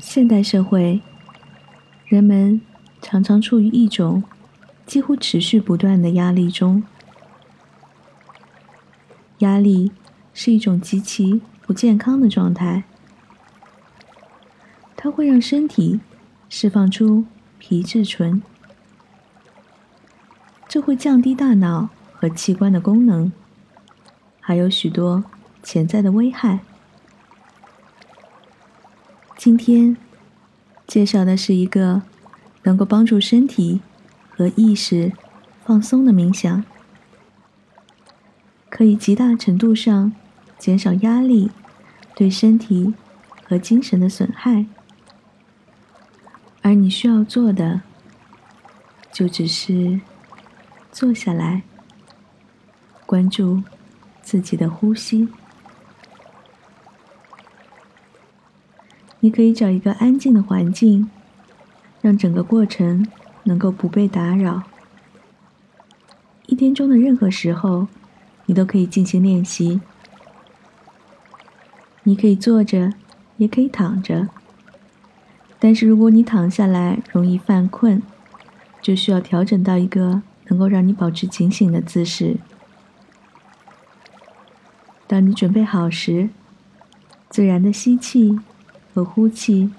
现代社会，人们常常处于一种几乎持续不断的压力中。压力是一种极其不健康的状态，它会让身体释放出皮质醇，这会降低大脑和器官的功能，还有许多潜在的危害。今天介绍的是一个能够帮助身体和意识放松的冥想，可以极大程度上减少压力对身体和精神的损害。而你需要做的，就只是坐下来，关注自己的呼吸。你可以找一个安静的环境，让整个过程能够不被打扰。一天中的任何时候，你都可以进行练习。你可以坐着，也可以躺着。但是如果你躺下来容易犯困，就需要调整到一个能够让你保持警醒的姿势。当你准备好时，自然的吸气。和呼气，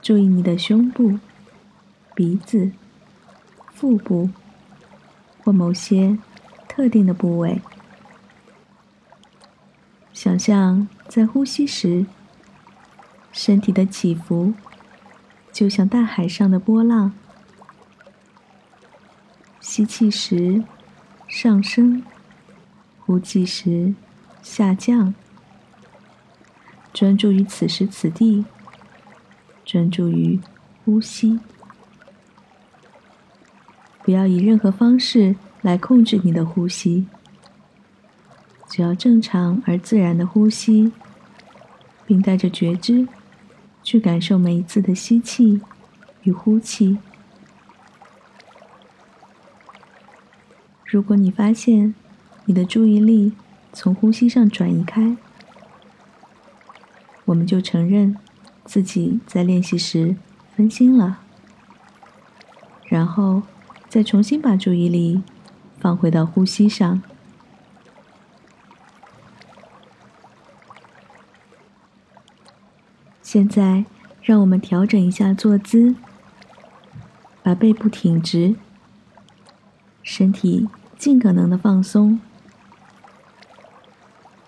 注意你的胸部、鼻子、腹部或某些特定的部位。想象在呼吸时，身体的起伏就像大海上的波浪。吸气时上升，呼气时下降。专注于此时此地，专注于呼吸，不要以任何方式来控制你的呼吸，只要正常而自然的呼吸，并带着觉知去感受每一次的吸气与呼气。如果你发现你的注意力从呼吸上转移开，我们就承认自己在练习时分心了，然后再重新把注意力放回到呼吸上。现在，让我们调整一下坐姿，把背部挺直，身体尽可能的放松，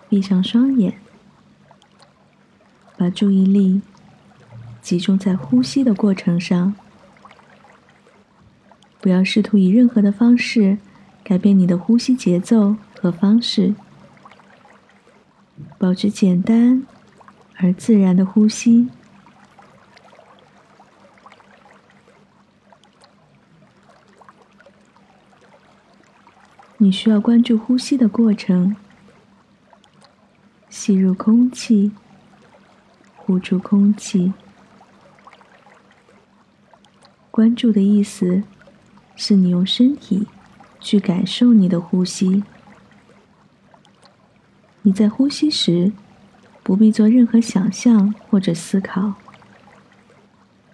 闭上双眼。把注意力集中在呼吸的过程上，不要试图以任何的方式改变你的呼吸节奏和方式，保持简单而自然的呼吸。你需要关注呼吸的过程，吸入空气。呼出空气，关注的意思是你用身体去感受你的呼吸。你在呼吸时不必做任何想象或者思考，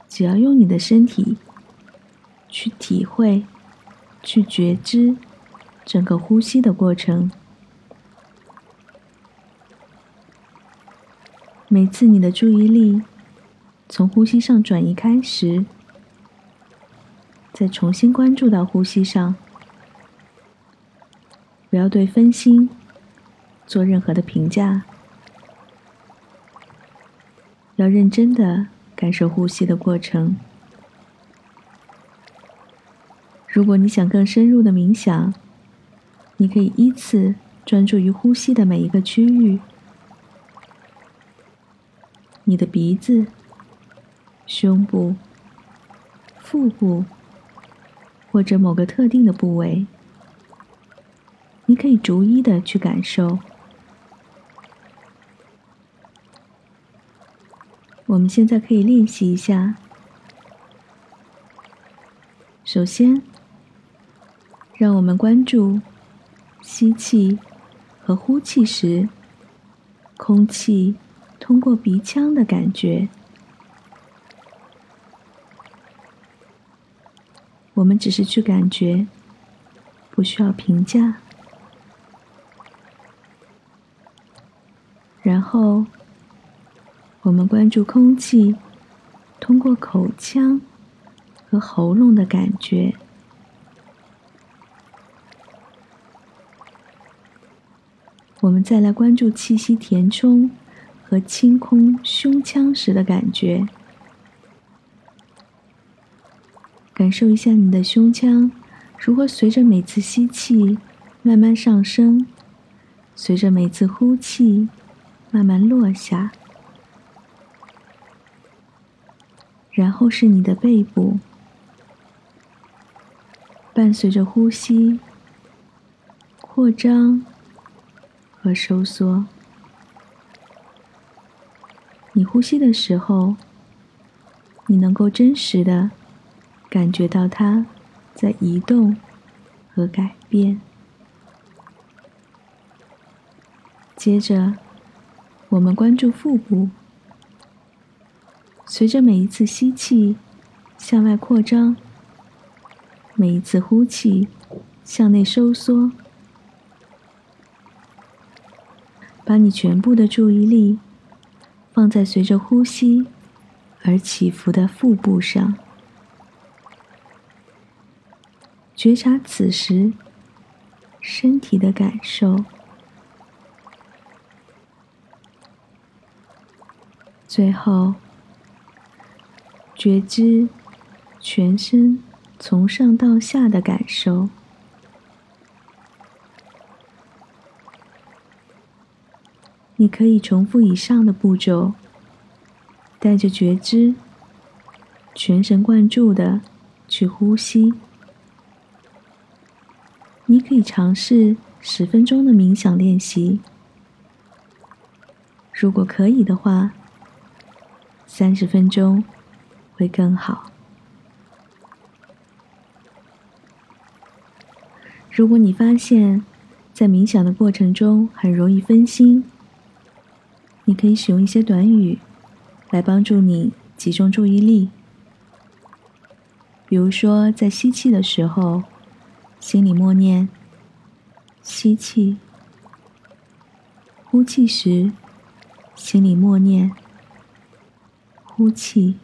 只要用你的身体去体会、去觉知整个呼吸的过程。每次你的注意力从呼吸上转移开时，再重新关注到呼吸上，不要对分心做任何的评价，要认真的感受呼吸的过程。如果你想更深入的冥想，你可以依次专注于呼吸的每一个区域。你的鼻子、胸部、腹部，或者某个特定的部位，你可以逐一的去感受。我们现在可以练习一下。首先，让我们关注吸气和呼气时，空气。通过鼻腔的感觉。我们只是去感觉，不需要评价。然后，我们关注空气通过口腔和喉咙的感觉。我们再来关注气息填充和清空胸腔时的感觉。感受一下你的胸腔如何随着每次吸气慢慢上升，随着每次呼气慢慢落下。然后是你的背部，伴随着呼吸扩张和收缩。你呼吸的时候，你能够真实的。感觉到它在移动和改变。接着，我们关注腹部，随着每一次吸气向外扩张，每一次呼气向内收缩，把你全部的注意力放在随着呼吸而起伏的腹部上。觉察此时身体的感受，最后觉知全身从上到下的感受。你可以重复以上的步骤，带着觉知，全神贯注的去呼吸。你可以尝试十分钟的冥想练习，如果可以的话，三十分钟会更好。如果你发现，在冥想的过程中很容易分心，你可以使用一些短语来帮助你集中注意力，比如说在吸气的时候。心里默念：吸气；呼气时，心里默念：呼气。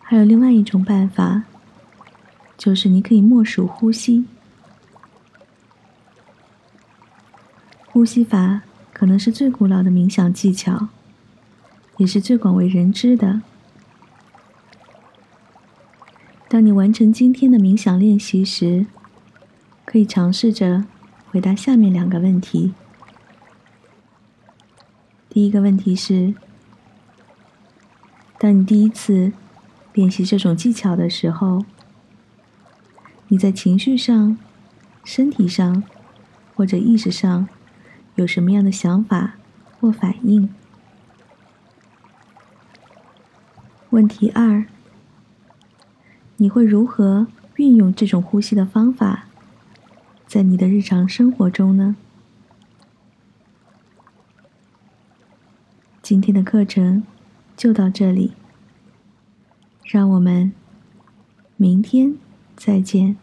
还有另外一种办法，就是你可以默数呼吸。呼吸法可能是最古老的冥想技巧，也是最广为人知的。当你完成今天的冥想练习时，可以尝试着回答下面两个问题。第一个问题是：当你第一次练习这种技巧的时候，你在情绪上、身体上或者意识上有什么样的想法或反应？问题二。你会如何运用这种呼吸的方法，在你的日常生活中呢？今天的课程就到这里，让我们明天再见。